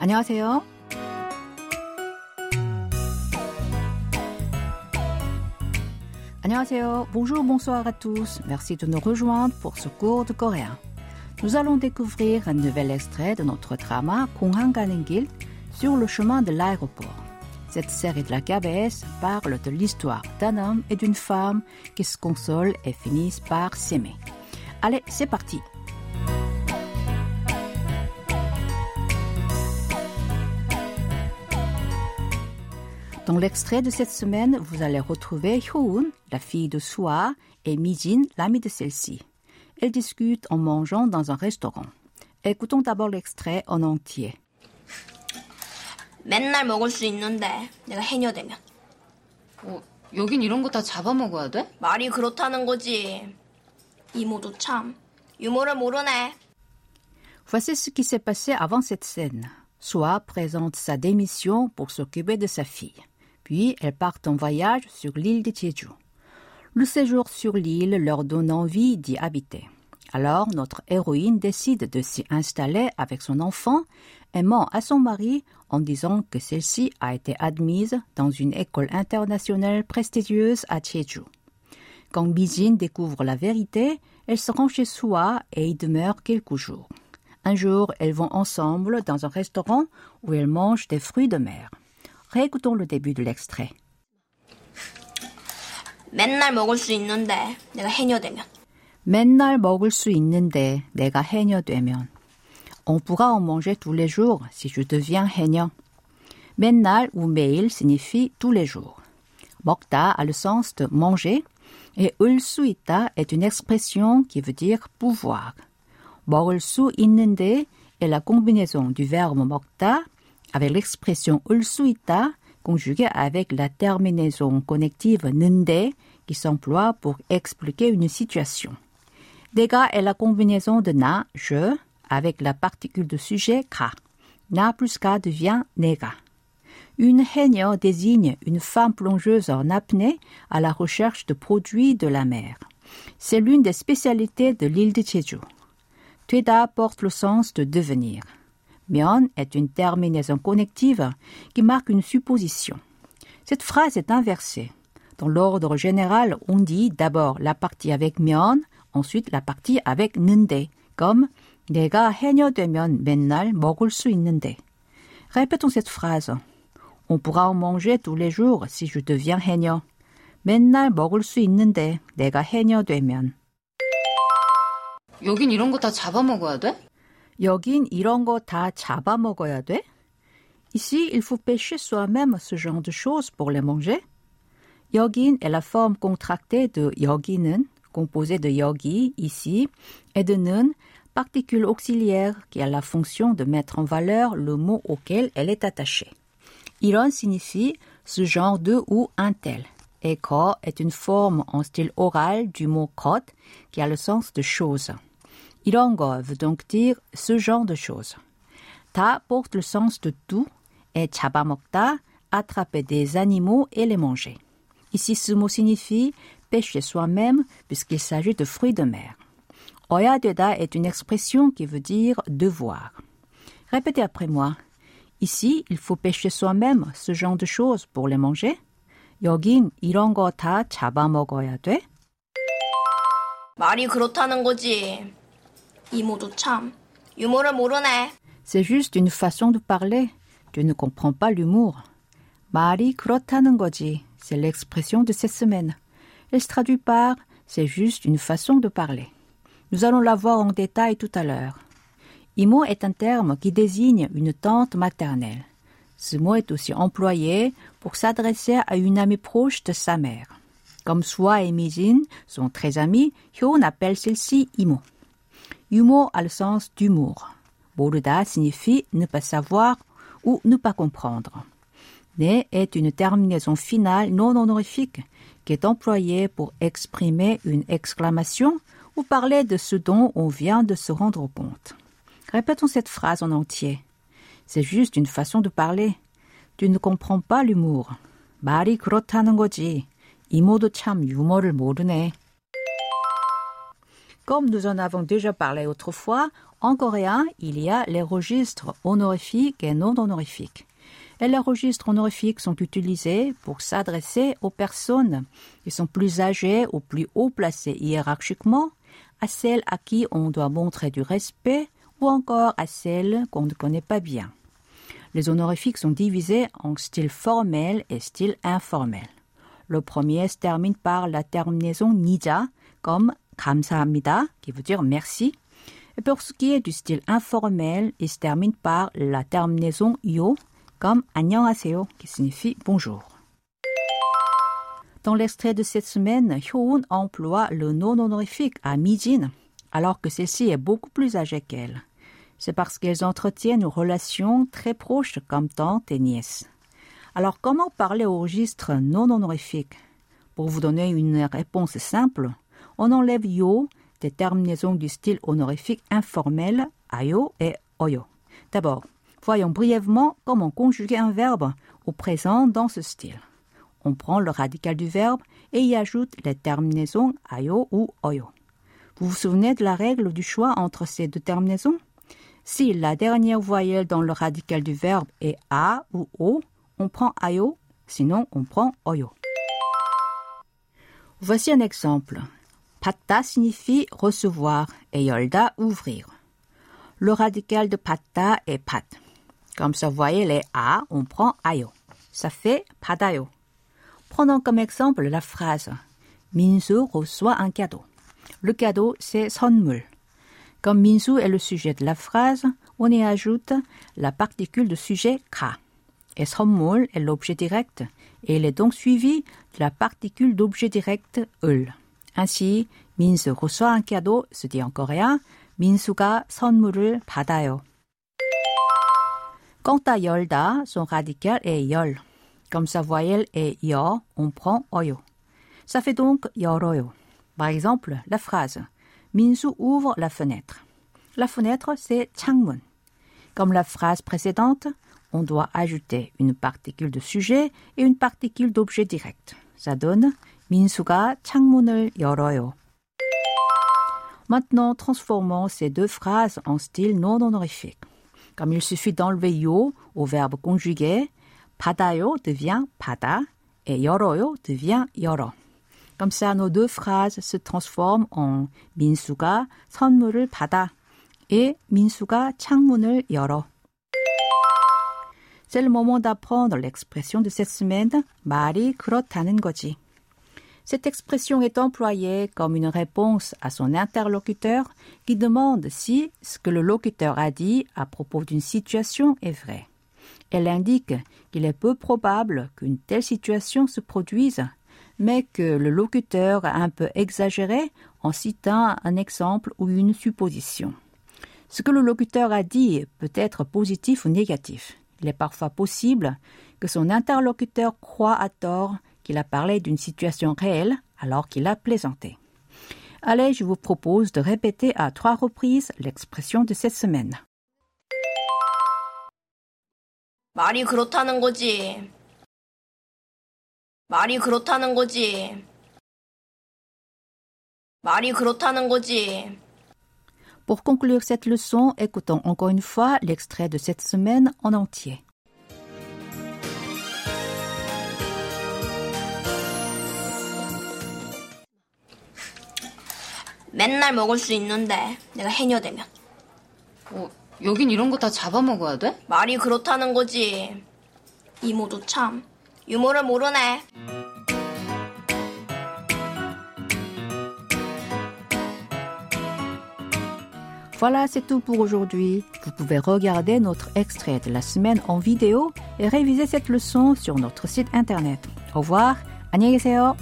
안녕하세요. Annyeonghaseyo. Bonjour, bonsoir à tous. Merci de nous rejoindre pour ce cours de coréen. Nous allons découvrir un nouvel extrait de notre drama Konghang 가는 길 sur le chemin de l'aéroport. Cette série de la KBS parle de l'histoire d'un homme et d'une femme qui se consolent et finissent par s'aimer. Allez, c'est parti. Dans l'extrait de cette semaine, vous allez retrouver Hyoun, la fille de Sua, et Mijin, l'ami de celle-ci. Elles discutent en mangeant dans un restaurant. Écoutons d'abord l'extrait en entier. 맨날 먹을 수 있는데 내가 해녀되면 어, 여긴 이런 거 다 잡아먹어야 돼? 말이 그렇다는 거지. 이모도 참 유머를 모르네. Voici ce qui s'est passé avant cette scène. Sua présente sa démission pour s'occuper de sa fille. Puis elles partent en voyage sur l'île de Jeju. Le séjour sur l'île leur donne envie d'y habiter. Alors notre héroïne décide de s'y installer avec son enfant et à son mari en disant que celle-ci a été admise dans une école internationale prestigieuse à Jeju. Quand Bijin découvre la vérité, elle se rend chez Sua et y demeure quelques jours. Un jour, elles vont ensemble dans un restaurant où elles mangent des fruits de mer. Réécoutons le début de l'extrait. 맨날 먹을 수 있는데 내가 해녀되면 맨날 먹을 수 있는데 내가 해녀되면 On pourra en manger tous les jours si je deviens 해녀. 맨날 ou 매일 signifie tous les jours. 먹다 a le sens de manger et 을 수 있다 est une expression qui veut dire pouvoir. 먹을 수 있는데 est la combinaison du verbe 먹다 avec l'expression ulsuita conjuguée avec la terminaison connective nende qui s'emploie pour expliquer une situation. Dega est la combinaison de na, je, avec la particule de sujet ka. Na plus ka devient nega. Une haine désigne une femme plongeuse en apnée à la recherche de produits de la mer. C'est l'une des spécialités de l'île de Jeju. Tueda porte le sens de devenir. 면 est une terminaison connective qui marque une supposition. Cette phrase est inversée. Dans l'ordre général, on dit d'abord la partie avec 면, ensuite la partie avec 는데, comme 내가 해녀되면 맨날 먹을 수 있는데. Répétons cette phrase. On pourra en manger tous les jours si je deviens 해녀. 맨날 먹을 수 있는데 내가 해녀되면. 여긴 이런 거 다 잡아먹어야 돼? 여긴 이런 거 다 잡아먹어야 돼? Ici, il faut pêcher soi-même ce genre de choses pour les manger. 여긴 est la forme contractée de 여기는, composée de 여기, ici, et de 는, particule auxiliaire qui a la fonction de mettre en valeur le mot auquel elle est attachée. 이런 signifie ce genre de ou un tel. Et 거 est une forme en style oral du mot 것 qui a le sens de chose. 이런 거 veut donc dire ce genre de choses. 다 porte le sens de tout et 잡아먹다, attraper des animaux et les manger. Ici, ce mot signifie pêcher soi-même puisqu'il s'agit de fruits de mer. 어야 되다 est une expression qui veut dire devoir. Répétez après moi. Ici, il faut pêcher soi-même ce genre de choses pour les manger. 여긴 이런 거 다 잡아먹어야 돼? 말이 그렇다는 거지. C'est juste une façon de parler. Tu ne comprends pas l'humour. 말이 그렇다는 거지. C'est l'expression de cette semaine. Elle se traduit par c'est juste une façon de parler. Nous allons la voir en détail tout à l'heure. Imo est un terme qui désigne une tante maternelle. Ce mot est aussi employé pour s'adresser à une amie proche de sa mère. Comme Soi et Mijin sont très amis, Hyun appelle celle-ci Imo. Humour a le sens d'humour. 모르다 signifie ne pas savoir ou ne pas comprendre. Ne est une terminaison finale non honorifique qui est employée pour exprimer une exclamation ou parler de ce dont on vient de se rendre compte. Répétons cette phrase en entier. C'est juste une façon de parler. Tu ne comprends pas l'humour. 말이 그렇다는 거지. 이모도 참 유머를 모르네. Comme nous en avons déjà parlé autrefois, en coréen, il y a les registres honorifiques et non honorifiques. Et les registres honorifiques sont utilisés pour s'adresser aux personnes qui sont plus âgées ou plus haut placées hiérarchiquement, à celles à qui on doit montrer du respect ou encore à celles qu'on ne connaît pas bien. Les honorifiques sont divisés en style formel et style informel. Le premier se termine par la terminaison nija, comme 감사합니다, qui veut dire merci. Et pour ce qui est du style informel, il se termine par la terminaison yo, comme 안녕하세요, qui signifie bonjour. Dans l'extrait de cette semaine, Hyun emploie le non honorifique à Mijin, alors que celle-ci est beaucoup plus âgée qu'elle. C'est parce qu'elles entretiennent une relation très proche comme tante et nièce. Alors comment parler au registre non honorifique Pour vous donner une réponse simple, on enlève yo des terminaisons du style honorifique informel ayo et oyo. D'abord, voyons brièvement comment conjuguer un verbe au présent dans ce style. On prend le radical du verbe et y ajoute les terminaisons ayo ou oyo. Vous vous souvenez de la règle du choix entre ces deux terminaisons? Si la dernière voyelle dans le radical du verbe est a ou o, on prend ayo, sinon on prend oyo. Voici un exemple. Patta signifie recevoir et yolda ouvrir. Le radical de patta est pat. Comme ça, voyelle est a, on prend ayo. Ça fait padayo. Prenons comme exemple la phrase Minsu reçoit un cadeau. Le cadeau, c'est 선물. Comme Minsu est le sujet de la phrase, on y ajoute la particule de sujet ka. Et 선물 est l'objet direct, et il est donc suivi de la particule d'objet direct 을. ainsi 민수 reçoit un cadeau se dit en coréen 민수가 선물을 받아요. Quant à 열다, son radical est 열. Comme sa voyelle est 여, on prend oyo. Ça fait donc 열어요. Par exemple, la phrase 민수 ouvre la fenêtre. La fenêtre, c'est 창문. Comme la phrase précédente, on doit ajouter une particule de sujet et une particule d'objet direct. Ça donne 민수가 창문을 열어요. Maintenant, transformons ces deux phrases en style non honorifique. Comme il suffit d'enlever yo au verbe conjugué, 받아요 devient 받아 et 열어요 devient 열어. Comme ça, nos deux phrases se transforment en 민수가 선물을 받아 et 민수가 창문을 열어. C'est le moment d'apprendre l'expression de cette semaine, 말이 그렇다는 거지. Cette expression est employée comme une réponse à son interlocuteur qui demande si ce que le locuteur a dit à propos d'une situation est vrai. Elle indique qu'il est peu probable qu'une telle situation se produise, mais que le locuteur a un peu exagéré en citant un exemple ou une supposition. Ce que le locuteur a dit peut être positif ou négatif. Il est parfois possible que son interlocuteur croit à tort qu'il a parlé d'une situation réelle alors qu'il a plaisanté. Allez, je vous propose de répéter à trois reprises l'expression de cette semaine. 말이 그렇다는 거지. 말이 그렇다는 거지. 말이 그렇다는 거지. Pour conclure cette leçon, écoutons encore une fois l'extrait de cette semaine en entier. 맨날 먹을 수 있는데 내가 해녀 되면 어, 여긴 이런 거 다 잡아먹어야 돼? 말이 그렇다는 거지. 이모도 참 유머를 모르네. Voilà, c'est tout pour aujourd'hui. Vous pouvez regarder notre extrait de la semaine en vidéo et réviser cette leçon sur notre site internet. Au revoir, 안녕히 계세요.